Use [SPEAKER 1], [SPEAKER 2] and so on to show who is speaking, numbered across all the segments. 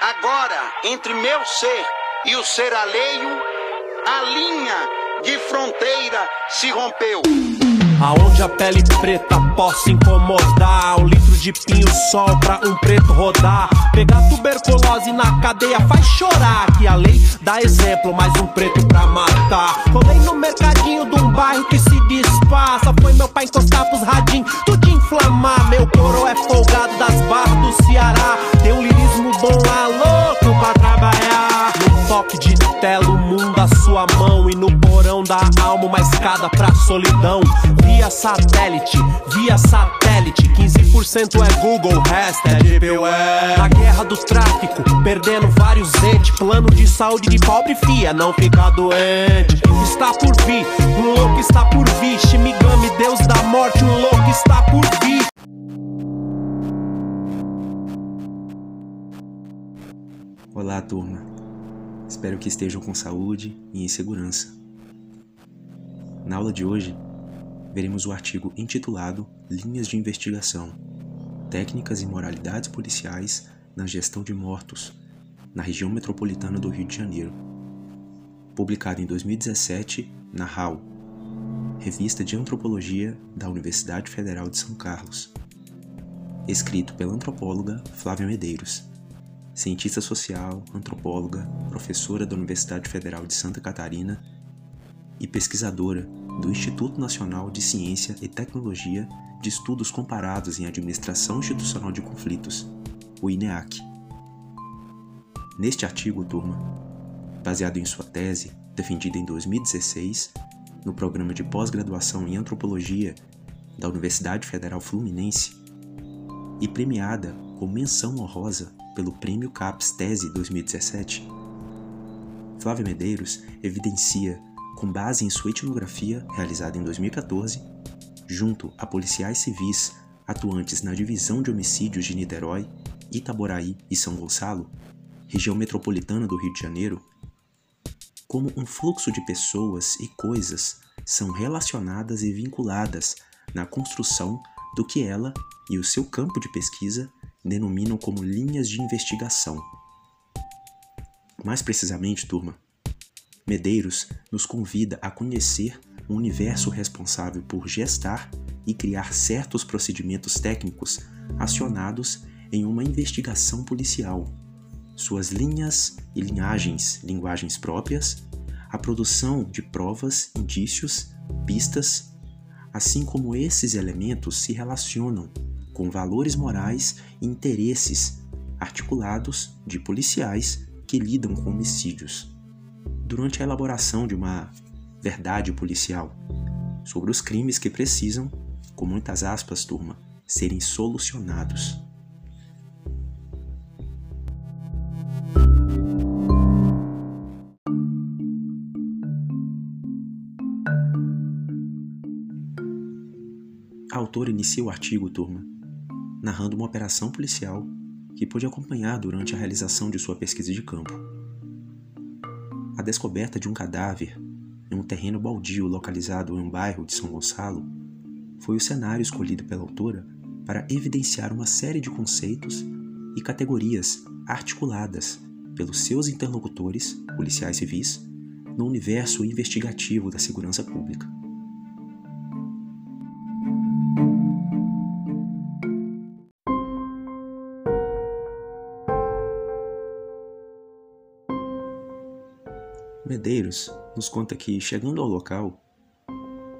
[SPEAKER 1] Agora, entre meu ser e o ser alheio, a linha de fronteira se rompeu.
[SPEAKER 2] Aonde a pele preta possa incomodar Um litro de pinho-sol pra um preto rodar. Pegar tuberculose na cadeia faz chorar. Que a lei dá exemplo, mais um preto pra matar. Rolei no mercadinho de um bairro que se disfarça. Foi meu pai encostar pros radinhos, tudo inflamar. Meu coro é folgado das barras do Ceará. Tem um bom louco pra trabalhar. No toque de tela o mundo à sua mão. E no porão da alma uma escada pra solidão. Via satélite, via satélite. 15% é Google, o resto é GPUE Na guerra do tráfico, perdendo vários entes. Plano de saúde de pobre fia, não ficar doente. Está por vir, um louco está por vir. Shimigami, deus da morte, um louco está por vir
[SPEAKER 3] Olá, turma. Espero que estejam com saúde e em segurança. Na aula de hoje, veremos o artigo intitulado Linhas de Investigação: Técnicas e Moralidades Policiais na Gestão de Mortos, na região metropolitana do Rio de Janeiro. Publicado em 2017 na RAU, Revista de Antropologia da Universidade Federal de São Carlos. Escrito pela antropóloga Flávia Medeiros, cientista social, antropóloga, professora da Universidade Federal de Santa Catarina e pesquisadora do Instituto Nacional de Ciência e Tecnologia de Estudos Comparados em Administração Institucional de Conflitos, o INEAC. Neste artigo, turma, baseado em sua tese, defendida em 2016, no programa de pós-graduação em Antropologia da Universidade Federal Fluminense, e premiada com menção honrosa pelo Prêmio CAPES Tese 2017, Flávia Medeiros evidencia com base em sua etnografia realizada em 2014, junto a policiais civis atuantes na Divisão de Homicídios de Niterói, Itaboraí e São Gonçalo, região metropolitana do Rio de Janeiro, como um fluxo de pessoas e coisas são relacionadas e vinculadas na construção do que ela e o seu campo de pesquisa denominam como linhas de investigação. Mais precisamente, turma, Medeiros nos convida a conhecer o universo responsável por gestar e criar certos procedimentos técnicos acionados em uma investigação policial, suas linhas e linhagens, linguagens próprias, a produção de provas, indícios, pistas, assim como esses elementos se relacionam com valores morais e interesses articulados de policiais que lidam com homicídios durante a elaboração de uma verdade policial sobre os crimes que precisam, com muitas aspas, turma, serem solucionados. A autora inicia o artigo, turma, narrando uma operação policial que pôde acompanhar durante a realização de sua pesquisa de campo. A descoberta de um cadáver em um terreno baldio localizado em um bairro de São Gonçalo foi o cenário escolhido pela autora para evidenciar uma série de conceitos e categorias articuladas pelos seus interlocutores, policiais civis, no universo investigativo da segurança pública. Medeiros nos conta que, chegando ao local,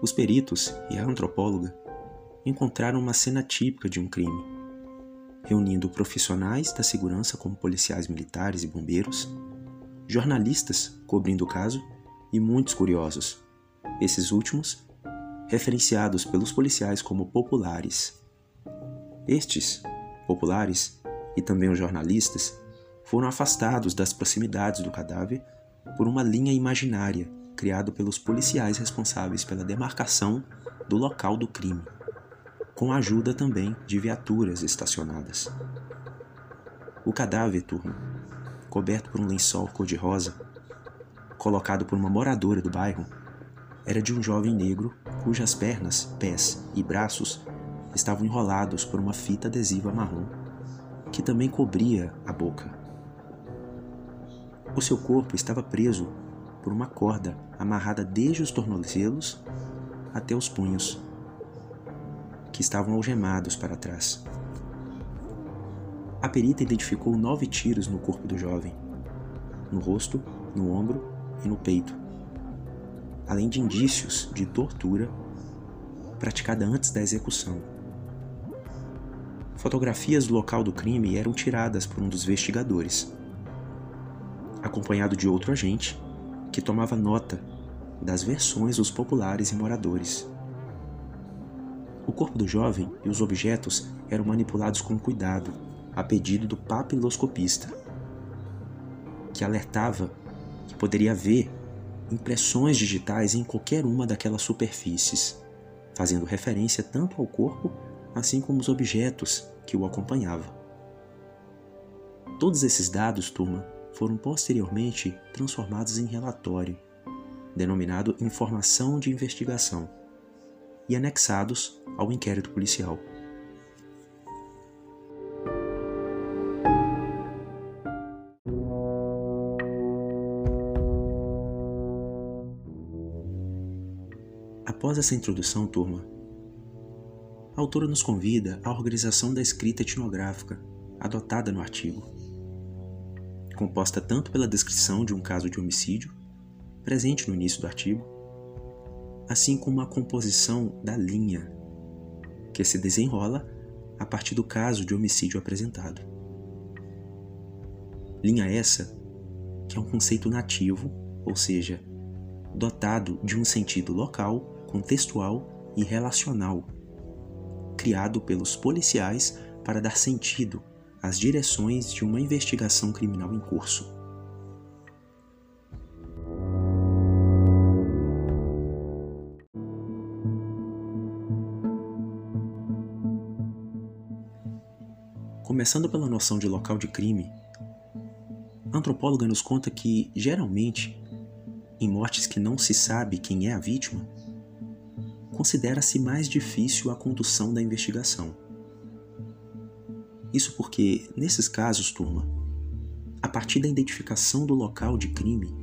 [SPEAKER 3] os peritos e a antropóloga encontraram uma cena típica de um crime, reunindo profissionais da segurança como policiais militares e bombeiros, jornalistas cobrindo o caso e muitos curiosos, esses últimos referenciados pelos policiais como populares. Estes, populares, e também os jornalistas, foram afastados das proximidades do cadáver por uma linha imaginária criada pelos policiais responsáveis pela demarcação do local do crime, com a ajuda também de viaturas estacionadas. O cadáver, turma, coberto por um lençol cor-de-rosa, colocado por uma moradora do bairro, era de um jovem negro cujas pernas, pés e braços estavam enrolados por uma fita adesiva marrom que também cobria a boca. O seu corpo estava preso por uma corda amarrada desde os tornozelos até os punhos, que estavam algemados para trás. A perita identificou nove tiros no corpo do jovem, no rosto, no ombro e no peito, além de indícios de tortura praticada antes da execução. Fotografias do local do crime eram tiradas por um dos investigadores, acompanhado de outro agente que tomava nota das versões dos populares e moradores. O corpo do jovem e os objetos eram manipulados com cuidado, a pedido do papiloscopista, que alertava que poderia haver impressões digitais em qualquer uma daquelas superfícies, fazendo referência tanto ao corpo assim como os objetos que o acompanhavam. Todos esses dados, turma, foram posteriormente transformados em relatório, denominado Informação de Investigação, e anexados ao inquérito policial. Após essa introdução, turma, a autora nos convida à organização da escrita etnográfica adotada no artigo, composta tanto pela descrição de um caso de homicídio, presente no início do artigo, assim como a composição da linha, que se desenrola a partir do caso de homicídio apresentado. Linha essa que é um conceito nativo, ou seja, dotado de um sentido local, contextual e relacional criado pelos policiais para dar sentido às direções de uma investigação criminal em curso. Começando pela noção de local de crime, a antropóloga nos conta que, geralmente, em mortes que não se sabe quem é a vítima, considera-se mais difícil a condução da investigação. Isso porque, nesses casos, turma, a partir da identificação do local de crime,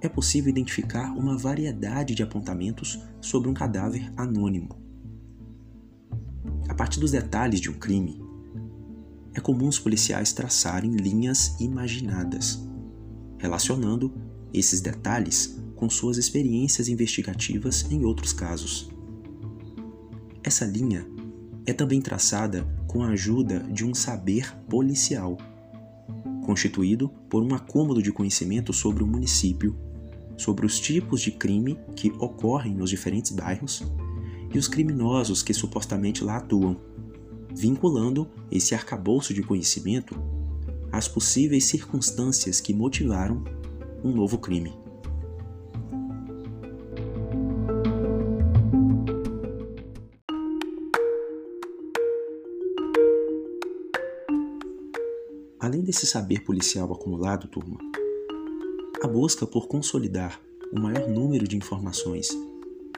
[SPEAKER 3] é possível identificar uma variedade de apontamentos sobre um cadáver anônimo. A partir dos detalhes de um crime, é comum os policiais traçarem linhas imaginadas, relacionando esses detalhes com suas experiências investigativas em outros casos. Essa linha é também traçada com a ajuda de um saber policial, constituído por um acúmulo de conhecimento sobre o município, sobre os tipos de crime que ocorrem nos diferentes bairros e os criminosos que supostamente lá atuam, vinculando esse arcabouço de conhecimento às possíveis circunstâncias que motivaram um novo crime. Além desse saber policial acumulado, turma, a busca por consolidar o maior número de informações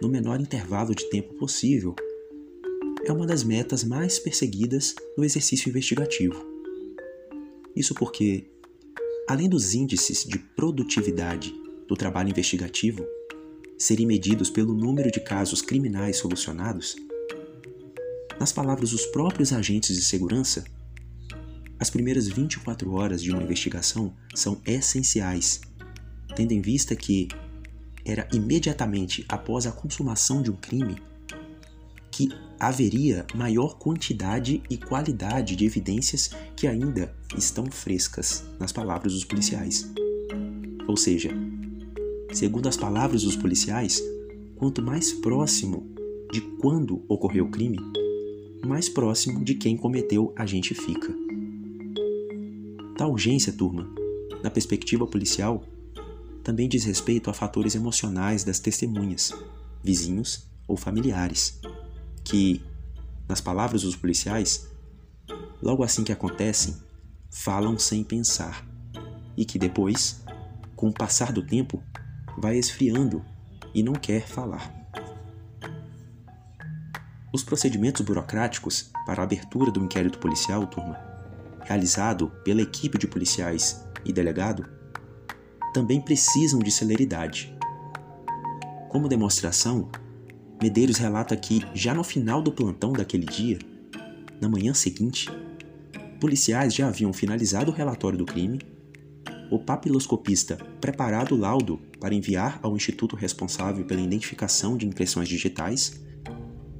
[SPEAKER 3] no menor intervalo de tempo possível é uma das metas mais perseguidas no exercício investigativo. Isso porque, além dos índices de produtividade do trabalho investigativo serem medidos pelo número de casos criminais solucionados, nas palavras dos próprios agentes de segurança, as primeiras 24 horas de uma investigação são essenciais, tendo em vista que era imediatamente após a consumação de um crime que haveria maior quantidade e qualidade de evidências que ainda estão frescas, nas palavras dos policiais. Ou seja, segundo as palavras dos policiais, quanto mais próximo de quando ocorreu o crime, mais próximo de quem cometeu a gente fica. Tal urgência, turma, na perspectiva policial, também diz respeito a fatores emocionais das testemunhas, vizinhos ou familiares, que, nas palavras dos policiais, logo assim que acontecem, falam sem pensar e que depois, com o passar do tempo, vai esfriando e não quer falar. Os procedimentos burocráticos para a abertura do inquérito policial, turma, realizado pela equipe de policiais e delegado também precisam de celeridade. Como demonstração, Medeiros relata que, já no final do plantão daquele dia, na manhã seguinte, policiais já haviam finalizado o relatório do crime, o papiloscopista preparado o laudo para enviar ao instituto responsável pela identificação de impressões digitais,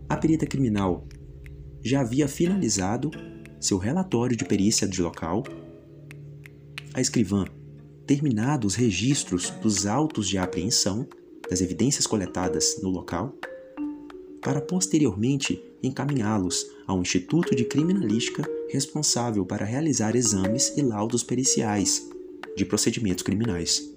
[SPEAKER 3] a perita criminal já havia finalizado seu relatório de perícia de local, a escrivã terminado os registros dos autos de apreensão das evidências coletadas no local, para posteriormente encaminhá-los ao Instituto de Criminalística responsável para realizar exames e laudos periciais de procedimentos criminais.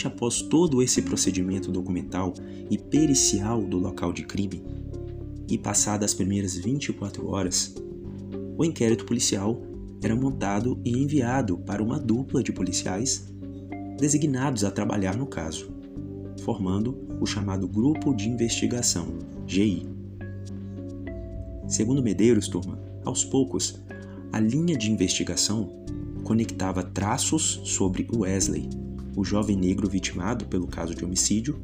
[SPEAKER 3] Somente após todo esse procedimento documental e pericial do local de crime, e passadas as primeiras 24 horas, o inquérito policial era montado e enviado para uma dupla de policiais designados a trabalhar no caso, formando o chamado Grupo de Investigação, GI. Segundo Medeiros, turma, aos poucos, a linha de investigação conectava traços sobre Wesley, o jovem negro vitimado pelo caso de homicídio,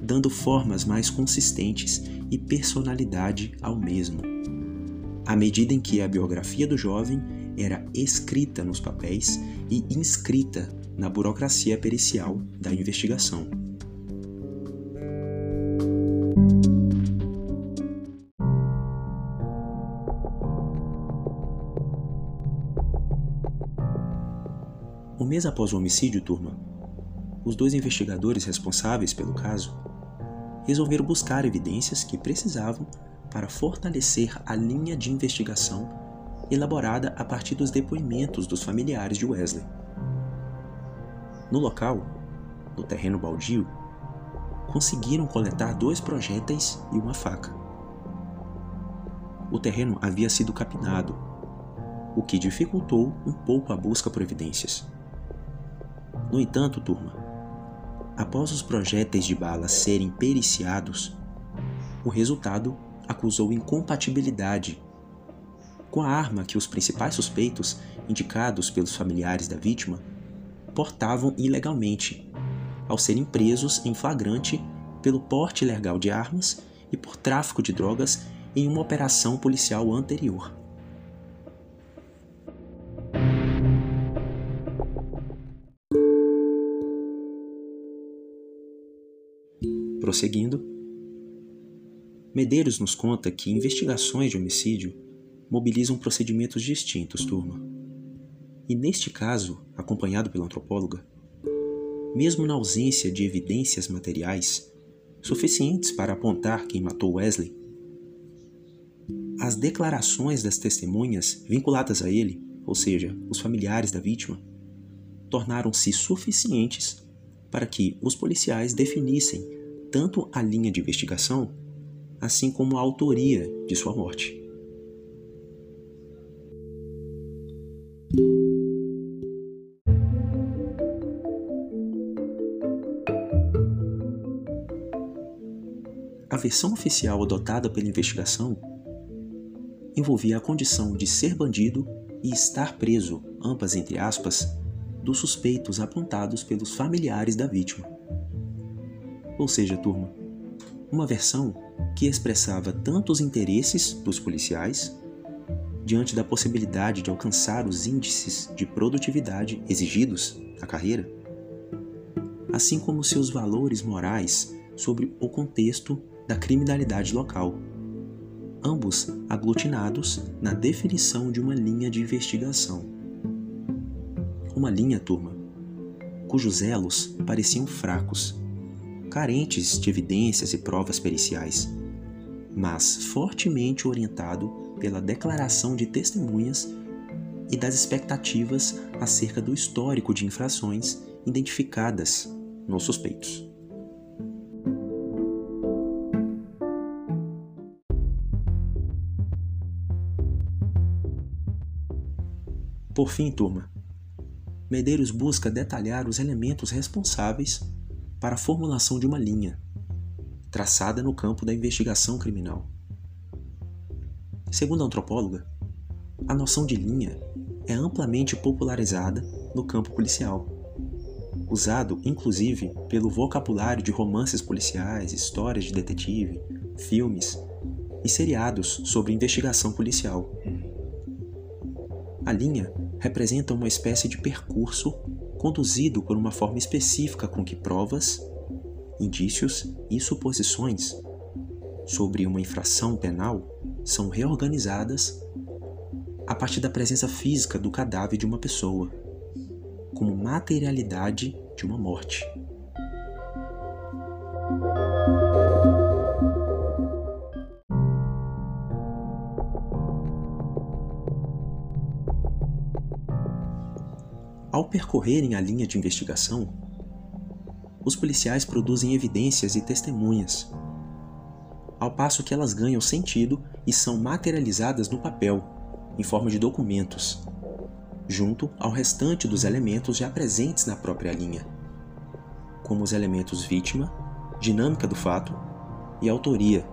[SPEAKER 3] dando formas mais consistentes e personalidade ao mesmo. À medida em que a biografia do jovem era escrita nos papéis e inscrita na burocracia pericial da investigação. Um mês após o homicídio, turma, os dois investigadores responsáveis pelo caso resolveram buscar evidências que precisavam para fortalecer a linha de investigação elaborada a partir dos depoimentos dos familiares de Wesley. No local, no terreno baldio, conseguiram coletar dois projéteis e uma faca. O terreno havia sido capinado, o que dificultou um pouco a busca por evidências. No entanto, turma, após os projéteis de bala serem periciados, o resultado acusou incompatibilidade com a arma que os principais suspeitos, indicados pelos familiares da vítima, portavam ilegalmente, ao serem presos em flagrante pelo porte ilegal de armas e por tráfico de drogas em uma operação policial anterior. Prosseguindo, Medeiros nos conta que investigações de homicídio mobilizam procedimentos distintos, turma. E neste caso, acompanhado pela antropóloga, mesmo na ausência de evidências materiais suficientes para apontar quem matou Wesley, as declarações das testemunhas vinculadas a ele, ou seja, os familiares da vítima, tornaram-se suficientes para que os policiais definissem tanto a linha de investigação, assim como a autoria de sua morte. A versão oficial adotada pela investigação envolvia a condição de ser bandido e estar preso, ambas entre aspas, dos suspeitos apontados pelos familiares da vítima. Ou seja, turma, uma versão que expressava tanto os interesses dos policiais, diante da possibilidade de alcançar os índices de produtividade exigidos na carreira, assim como seus valores morais sobre o contexto da criminalidade local, ambos aglutinados na definição de uma linha de investigação. Uma linha, turma, cujos elos pareciam fracos, carentes de evidências e provas periciais, mas fortemente orientado pela declaração de testemunhas e das expectativas acerca do histórico de infrações identificadas nos suspeitos. Por fim, turma, Medeiros busca detalhar os elementos responsáveis para a formulação de uma linha, traçada no campo da investigação criminal. Segundo a antropóloga, a noção de linha é amplamente popularizada no campo policial, usado inclusive pelo vocabulário de romances policiais, histórias de detetive, filmes e seriados sobre investigação policial. A linha representa uma espécie de percurso conduzido por uma forma específica com que provas, indícios e suposições sobre uma infração penal são reorganizadas a partir da presença física do cadáver de uma pessoa, como materialidade de uma morte. Ao percorrerem a linha de investigação, os policiais produzem evidências e testemunhas, ao passo que elas ganham sentido e são materializadas no papel, em forma de documentos, junto ao restante dos elementos já presentes na própria linha, como os elementos vítima, dinâmica do fato e autoria.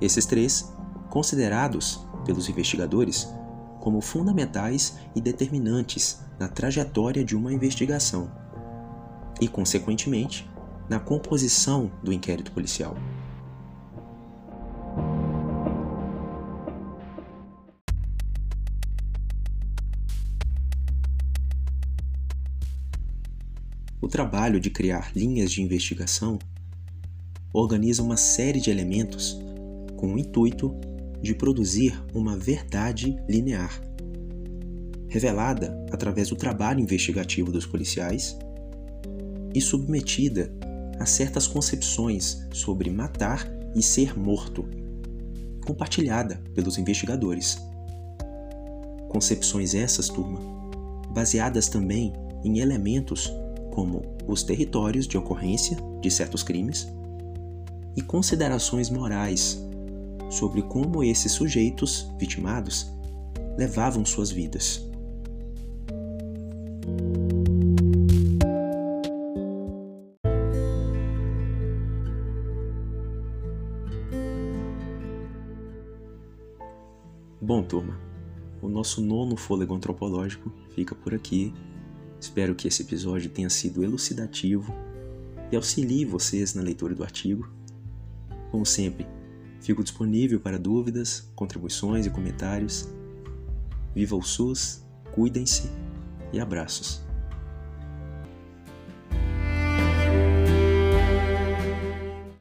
[SPEAKER 3] Esses três, considerados pelos investigadores como fundamentais e determinantes na trajetória de uma investigação e, consequentemente, na composição do inquérito policial. O trabalho de criar linhas de investigação organiza uma série de elementos com o intuito de produzir uma verdade linear, revelada através do trabalho investigativo dos policiais e submetida a certas concepções sobre matar e ser morto, compartilhada pelos investigadores. Concepções essas, turma, baseadas também em elementos como os territórios de ocorrência de certos crimes e considerações morais sobre como esses sujeitos vitimados levavam suas vidas. Bom, turma, o nosso nono fôlego antropológico fica por aqui. Espero que esse episódio tenha sido elucidativo e auxilie vocês na leitura do artigo. Como sempre, Fico disponível para dúvidas, contribuições e comentários. Viva o SUS, cuidem-se e abraços.